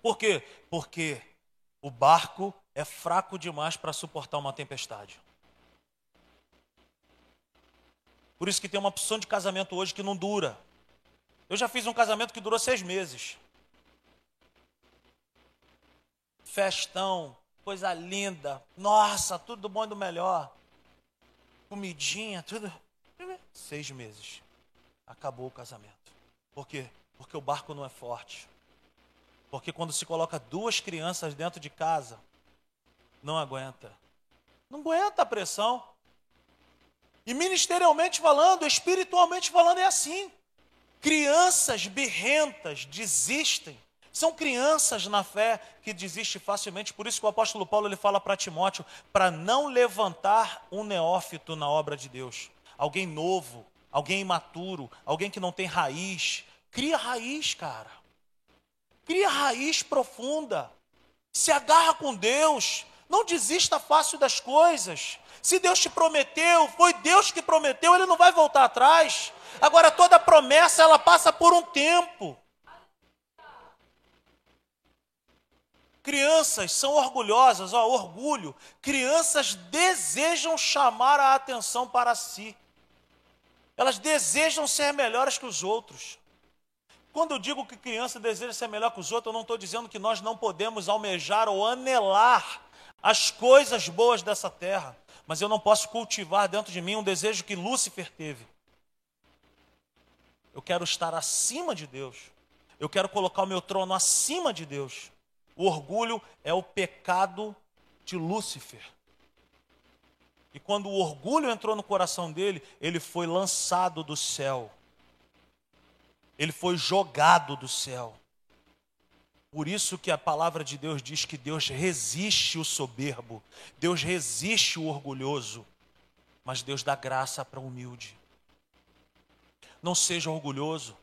Por quê? Porque o barco é fraco demais para suportar uma tempestade. Por isso que tem uma opção de casamento hoje que não dura. Eu já fiz um casamento que durou seis meses. Festão, coisa linda. Nossa, tudo do bom e do melhor. Comidinha, tudo. Seis meses. Acabou o casamento. Por quê? Porque o barco não é forte. Porque quando se coloca duas crianças dentro de casa, não aguenta. Não aguenta a pressão. E ministerialmente falando, espiritualmente falando, é assim. Crianças birrentas desistem. São crianças na fé que desistem facilmente. Por isso que o apóstolo Paulo ele fala para Timóteo para não levantar um neófito na obra de Deus. Alguém novo, alguém imaturo, alguém que não tem raiz. Cria raiz, cara. Cria raiz profunda. Se agarra com Deus. Não desista fácil das coisas. Se Deus te prometeu, foi Deus que prometeu, ele não vai voltar atrás. Agora toda promessa ela passa por um tempo. Crianças são orgulhosas, ó, orgulho. Crianças desejam chamar a atenção para si. Elas desejam ser melhores que os outros. Quando eu digo que criança deseja ser melhor que os outros, eu não estou dizendo que nós não podemos almejar ou anelar as coisas boas dessa terra, mas eu não posso cultivar dentro de mim um desejo que Lúcifer teve. Eu quero estar acima de Deus. Eu quero colocar o meu trono acima de Deus. O orgulho é o pecado de Lúcifer. E quando o orgulho entrou no coração dele, ele foi lançado do céu ele foi jogado do céu. Por isso que a palavra de Deus diz que Deus resiste o soberbo, Deus resiste o orgulhoso, mas Deus dá graça para o humilde. Não seja orgulhoso,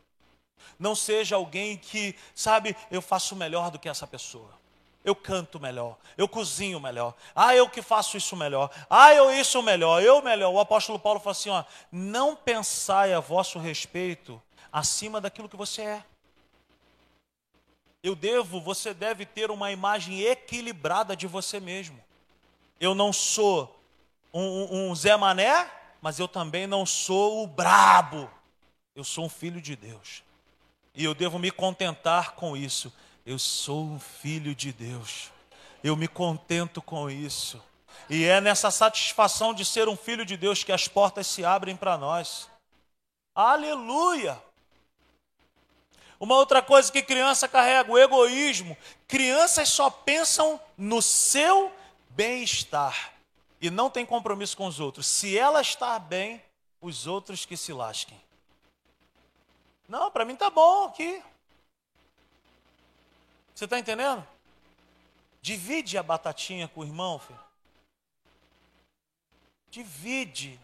não seja alguém que, sabe, eu faço melhor do que essa pessoa. Eu canto melhor, eu cozinho melhor. Ah, eu que faço isso melhor. Ah, eu isso melhor, eu melhor. O apóstolo Paulo fala assim, ó, não pensai a vosso respeito acima daquilo que você é. Eu devo, você deve ter uma imagem equilibrada de você mesmo. Eu não sou um, um Zé Mané, mas eu também não sou o brabo. Eu sou um filho de Deus. E eu devo me contentar com isso. Eu sou um filho de Deus. Eu me contento com isso. E é nessa satisfação de ser um filho de Deus que as portas se abrem para nós. Aleluia! Uma outra coisa que criança carrega, o egoísmo. Crianças só pensam no seu bem-estar e não tem compromisso com os outros. Se ela está bem, os outros que se lasquem. Não, para mim tá bom aqui. Você está entendendo? Divide a batatinha com o irmão, filho. Divide.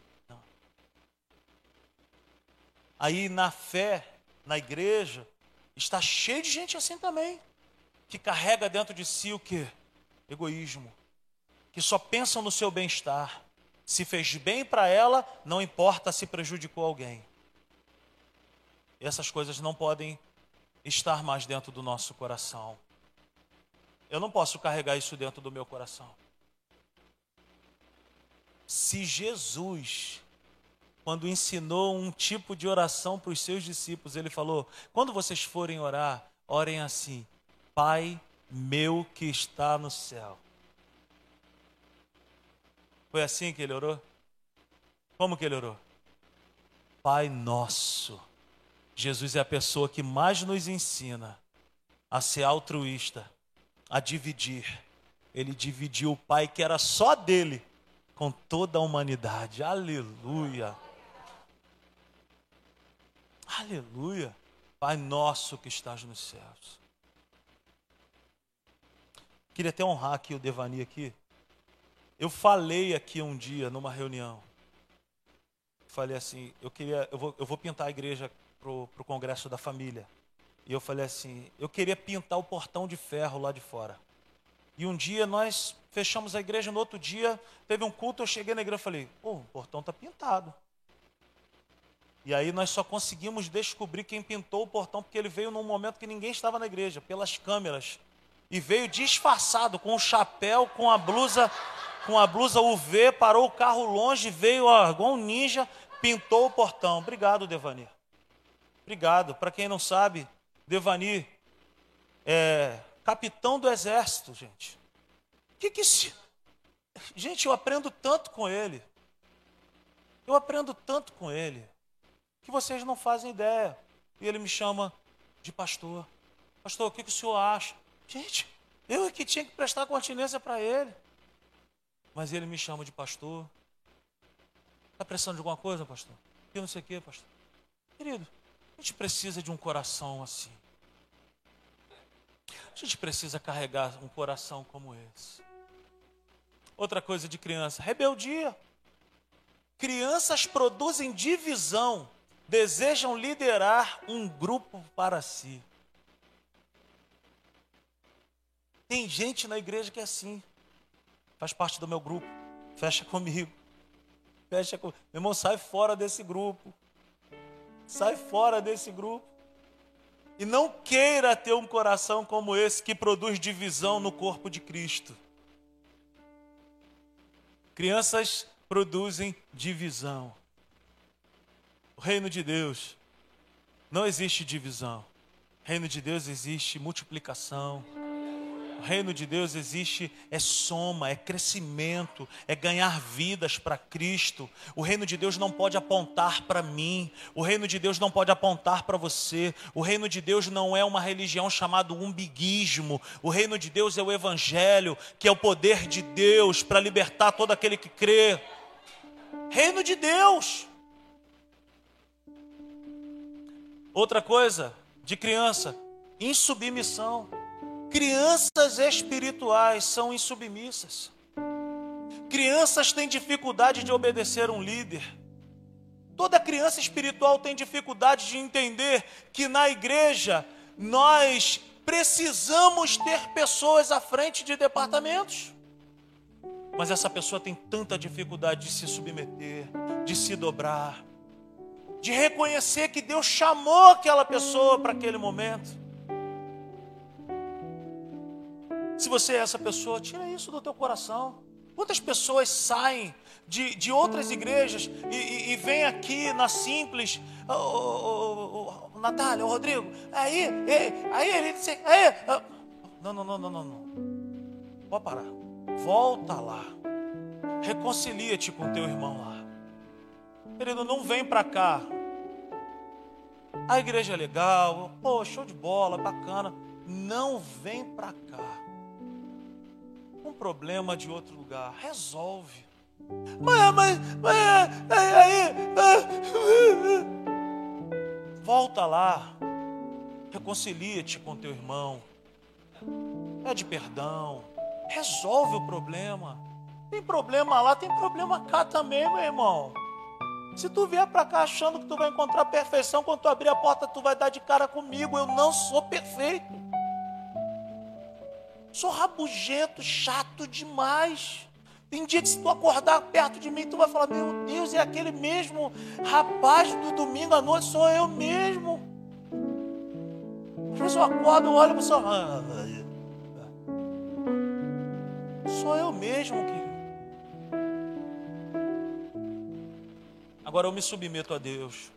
Aí na fé, na igreja, Está cheio de gente assim também, que carrega dentro de si o que? Egoísmo. Que só pensam no seu bem-estar. Se fez bem para ela, não importa se prejudicou alguém. Essas coisas não podem estar mais dentro do nosso coração. Eu não posso carregar isso dentro do meu coração. Se Jesus quando ensinou um tipo de oração para os seus discípulos, ele falou: quando vocês forem orar, orem assim: Pai meu que está no céu. Foi assim que ele orou? Como que ele orou? Pai nosso. Jesus é a pessoa que mais nos ensina a ser altruísta, a dividir. Ele dividiu o Pai que era só dele com toda a humanidade. Aleluia. Aleluia. Pai nosso que estás nos céus. Queria até honrar aqui o Devani aqui. Eu falei aqui um dia numa reunião. Falei assim, eu queria, eu vou, eu vou pintar a igreja pro, pro congresso da família. E eu falei assim, eu queria pintar o portão de ferro lá de fora. E um dia nós fechamos a igreja, no outro dia teve um culto, eu cheguei na igreja e falei, pô, o portão está pintado. E aí nós só conseguimos descobrir quem pintou o portão, porque ele veio num momento que ninguém estava na igreja, pelas câmeras. E veio disfarçado, com o chapéu, com a blusa, com a blusa UV, parou o carro longe, veio ó, igual um ninja, pintou o portão. Obrigado, Devani. Obrigado. Para quem não sabe, Devani é capitão do exército, gente. Que que se... Gente, eu aprendo tanto com ele. Eu aprendo tanto com ele que vocês não fazem ideia. E ele me chama de pastor. Pastor, o que, que o senhor acha? Gente, eu é que tinha que prestar continência para ele. Mas ele me chama de pastor. Está precisando de alguma coisa, pastor? Eu não sei o que, pastor. Querido, a gente precisa de um coração assim. A gente precisa carregar um coração como esse. Outra coisa de criança, rebeldia. Crianças produzem divisão desejam liderar um grupo para si. Tem gente na igreja que é assim. Faz parte do meu grupo. Fecha comigo. Fecha. Meu irmão, sai fora desse grupo. Sai fora desse grupo. E não queira ter um coração como esse que produz divisão no corpo de Cristo. Crianças produzem divisão. O reino de Deus não existe divisão. O reino de Deus existe multiplicação. O reino de Deus existe é soma, é crescimento, é ganhar vidas para Cristo. O reino de Deus não pode apontar para mim. O reino de Deus não pode apontar para você. O reino de Deus não é uma religião chamada umbiguismo. O reino de Deus é o evangelho, que é o poder de Deus para libertar todo aquele que crê. Reino de Deus. Outra coisa, de criança, insubmissão. Crianças espirituais são insubmissas. Crianças têm dificuldade de obedecer um líder. Toda criança espiritual tem dificuldade de entender que na igreja nós precisamos ter pessoas à frente de departamentos. Mas essa pessoa tem tanta dificuldade de se submeter, de se dobrar, de reconhecer que Deus chamou aquela pessoa para aquele momento. Se você é essa pessoa, tira isso do teu coração. Quantas pessoas saem de, de outras igrejas e, e, e vêm aqui na simples, oh, oh, oh, Natália, Rodrigo, aí, aí, aí ele disse, aí, não, não, não, não, não, não. Pode parar. Volta lá. Reconcilia-te com teu irmão lá. Querido, não vem para cá a igreja é legal, pô, show de bola, bacana. Não vem para cá. Um problema de outro lugar, resolve. Mas, mas, mas, aí, volta lá, reconcilia-te com teu irmão, pede perdão, resolve o problema. Tem problema lá, tem problema cá também, meu irmão. Se tu vier para cá achando que tu vai encontrar perfeição, quando tu abrir a porta, tu vai dar de cara comigo. Eu não sou perfeito. Sou rabugento, chato demais. Tem dia que se tu acordar perto de mim, tu vai falar: Meu Deus, é aquele mesmo rapaz do domingo à noite, sou eu mesmo. Às vezes eu acordo, olho para o seu. Sou eu mesmo, querido. Agora eu me submeto a Deus.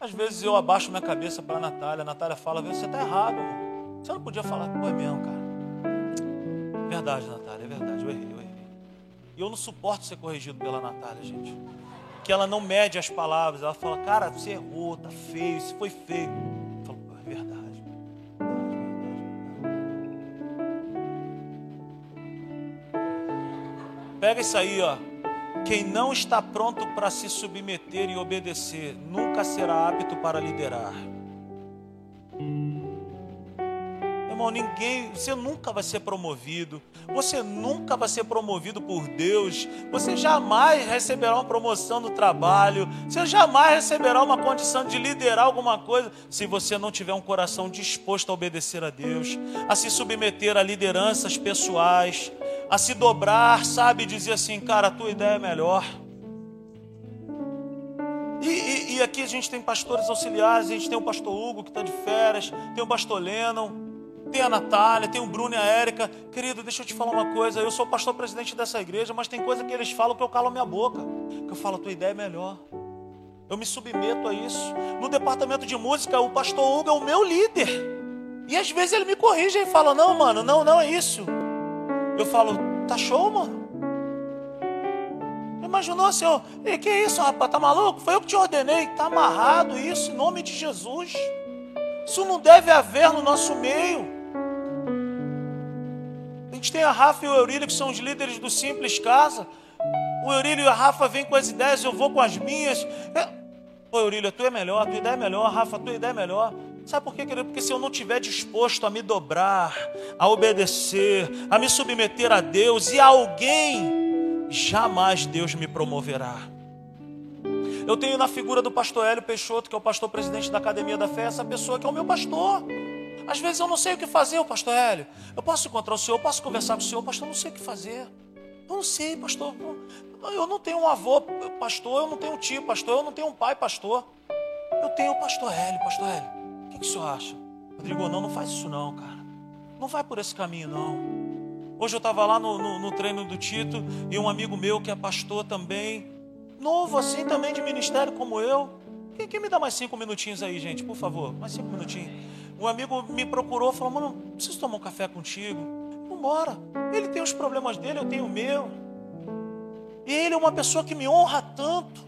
Às vezes eu abaixo minha cabeça para a Natália. A Natália fala: Você está errado. Você não podia falar. Pô, é mesmo, cara. Verdade, Natália, é verdade. Eu errei, eu errei. E eu não suporto ser corrigido pela Natália, gente. Que ela não mede as palavras. Ela fala: Cara, você errou, tá feio, isso foi feio. Eu falo: É verdade. Pega isso aí, ó. Quem não está pronto para se submeter e obedecer, nunca será apto para liderar. Irmão, ninguém, você nunca vai ser promovido. Você nunca vai ser promovido por Deus. Você jamais receberá uma promoção no trabalho. Você jamais receberá uma condição de liderar alguma coisa se você não tiver um coração disposto a obedecer a Deus, a se submeter a lideranças pessoais, a se dobrar, sabe, dizer assim, cara, a tua ideia é melhor. E, e, e, aqui a gente tem pastores auxiliares, a gente tem o pastor Hugo que está de férias, tem o pastor Lennon, tem a Natália, tem o Bruno e a Érica. Querido, deixa eu te falar uma coisa. Eu sou pastor presidente dessa igreja, mas tem coisa que eles falam que eu calo a minha boca. Que eu falo, a tua ideia é melhor. Eu me submeto a isso. No departamento de música, o pastor Hugo é o meu líder. E às vezes ele me corrige e fala: Não, mano, não, não é isso. Eu falo: Tá show, mano. Imaginou, Senhor? E que isso, rapaz? Tá maluco? Foi eu que te ordenei. Tá amarrado isso em nome de Jesus. Isso não deve haver no nosso meio gente tem a Rafa e o Eurílio, que são os líderes do Simples Casa. O Eurílio e a Rafa vêm com as ideias, eu vou com as minhas. Pô, Eurílio, a tua é melhor, a tua ideia é melhor, Rafa, a tua ideia é melhor. Sabe por quê, querido? Porque se eu não estiver disposto a me dobrar, a obedecer, a me submeter a Deus e a alguém, jamais Deus me promoverá. Eu tenho na figura do pastor Hélio Peixoto, que é o pastor presidente da Academia da Fé, essa pessoa que é o meu pastor. Às vezes eu não sei o que fazer, o pastor Hélio. Eu posso encontrar o senhor, eu posso conversar com o senhor, pastor, eu não sei o que fazer. Eu não sei, pastor. Eu não tenho um avô, pastor, eu não tenho um tio, pastor, eu não tenho um pai, pastor. Eu tenho o pastor Hélio, pastor Hélio. Que, que o senhor acha? Rodrigo, não, não faz isso não, cara. Não vai por esse caminho, não. Hoje eu estava lá no, no, no, treino do Tito e um amigo meu que é pastor também, novo assim também de ministério como eu. Quem, quem me dá mais cinco minutinhos aí, gente, por favor? Mais cinco minutinhos. Um amigo me procurou falou: Mano, preciso tomar um café contigo. Vambora. Ele tem os problemas dele, eu tenho o meu. E ele é uma pessoa que me honra tanto.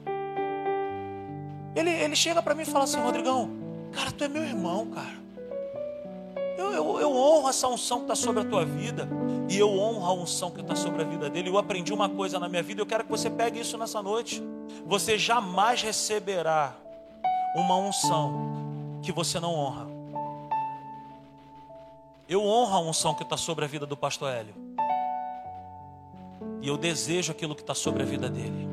Ele, ele chega para mim e fala assim: Rodrigão, cara, tu é meu irmão, cara. Eu, eu, eu honro essa unção que está sobre a tua vida. E eu honro a unção que está sobre a vida dele. Eu aprendi uma coisa na minha vida. Eu quero que você pegue isso nessa noite. Você jamais receberá uma unção que você não honra. Eu honro a unção que está sobre a vida do pastor Hélio. E eu desejo aquilo que está sobre a vida dele.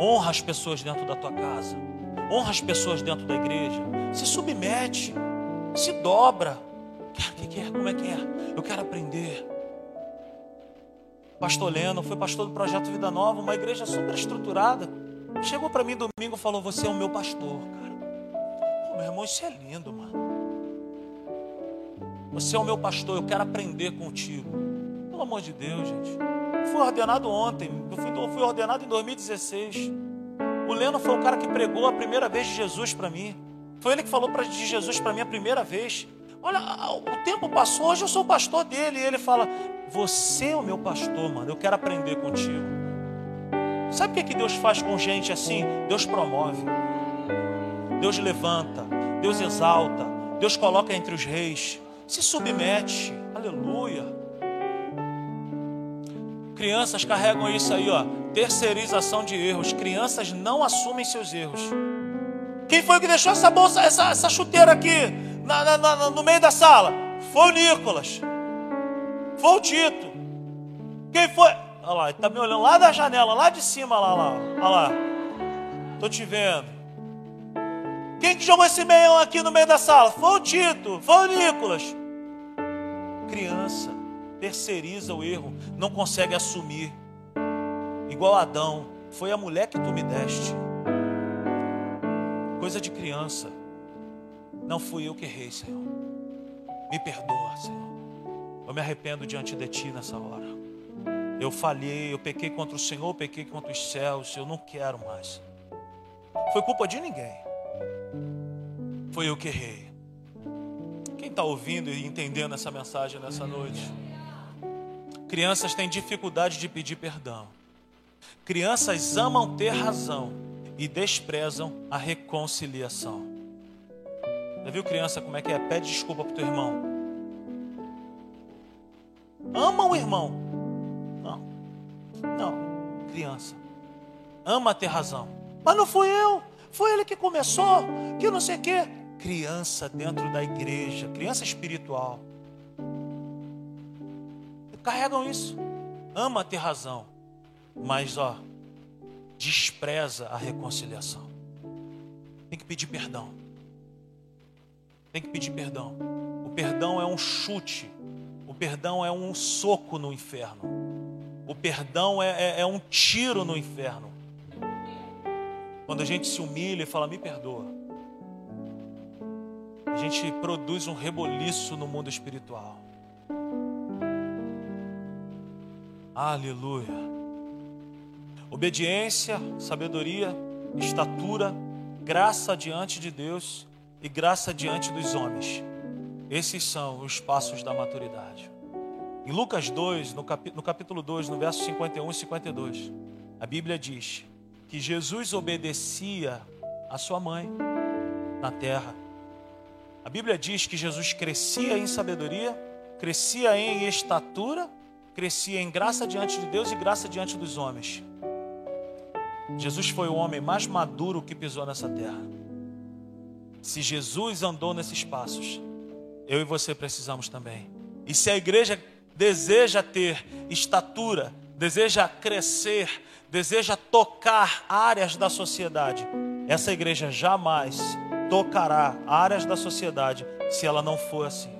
Honra as pessoas dentro da tua casa. Honra as pessoas dentro da igreja. Se submete. Se dobra. O que é? Como é que é? Eu quero aprender. Pastor Leno foi pastor do Projeto Vida Nova, uma igreja super estruturada. Chegou para mim domingo e falou: Você é o meu pastor, cara. Pô, meu irmão, isso é lindo, mano. Você é o meu pastor, eu quero aprender contigo. Pelo amor de Deus, gente. fui ordenado ontem, eu fui, eu fui ordenado em 2016. O Leno foi o cara que pregou a primeira vez de Jesus para mim. Foi ele que falou de Jesus para mim a primeira vez. Olha, o tempo passou, hoje eu sou o pastor dele. E ele fala: Você é o meu pastor, mano, eu quero aprender contigo. Sabe o que, que Deus faz com gente assim? Deus promove, Deus levanta, Deus exalta, Deus coloca entre os reis se submete. Aleluia. Crianças carregam isso aí, ó. Terceirização de erros. Crianças não assumem seus erros. Quem foi que deixou essa bolsa, essa, essa chuteira aqui na, na, na, no meio da sala? Foi o Nicolas. Foi o Tito. Quem foi? Olha lá, ele está me olhando lá da janela, lá de cima, lá, lá. Olha lá. Estou te vendo. Quem que jogou esse meião aqui no meio da sala? Foi o Tito, foi o Nicolas. Criança terceiriza o erro, não consegue assumir. Igual Adão, foi a mulher que tu me deste. Coisa de criança. Não fui eu que errei, Senhor. Me perdoa, Senhor. Eu me arrependo diante de Ti nessa hora. Eu falhei, eu pequei contra o Senhor, eu pequei contra os céus. Eu não quero mais. Foi culpa de ninguém. Foi eu que errei. Quem está ouvindo e entendendo essa mensagem nessa noite? Crianças têm dificuldade de pedir perdão. Crianças amam ter razão e desprezam a reconciliação. Já viu criança como é que é? Pede desculpa para o teu irmão. Ama o irmão. Não. Não. Criança. Ama ter razão. Mas não fui eu. Foi ele que começou, que não sei o quê. criança dentro da igreja, criança espiritual. Carregam isso. Ama ter razão, mas ó, despreza a reconciliação. Tem que pedir perdão. Tem que pedir perdão. O perdão é um chute. O perdão é um soco no inferno. O perdão é, é, é um tiro no inferno. Quando a gente se humilha e fala, me perdoa, a gente produz um reboliço no mundo espiritual. Aleluia. Obediência, sabedoria, estatura, graça diante de Deus e graça diante dos homens. Esses são os passos da maturidade. Em Lucas 2, no, no capítulo 2, no verso 51 e 52, a Bíblia diz que Jesus obedecia a sua mãe na terra. A Bíblia diz que Jesus crescia em sabedoria, crescia em estatura, crescia em graça diante de Deus e graça diante dos homens. Jesus foi o homem mais maduro que pisou nessa terra. Se Jesus andou nesses passos, eu e você precisamos também. E se a igreja deseja ter estatura, deseja crescer, deseja tocar áreas da sociedade, essa igreja jamais tocará áreas da sociedade se ela não for assim,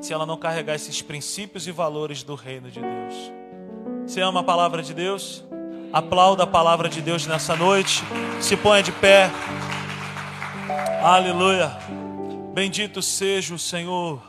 se ela não carregar esses princípios e valores do reino de Deus. Você ama a palavra de Deus? Aplauda a palavra de Deus nessa noite. Se ponha de pé. Aleluia. Bendito seja o Senhor.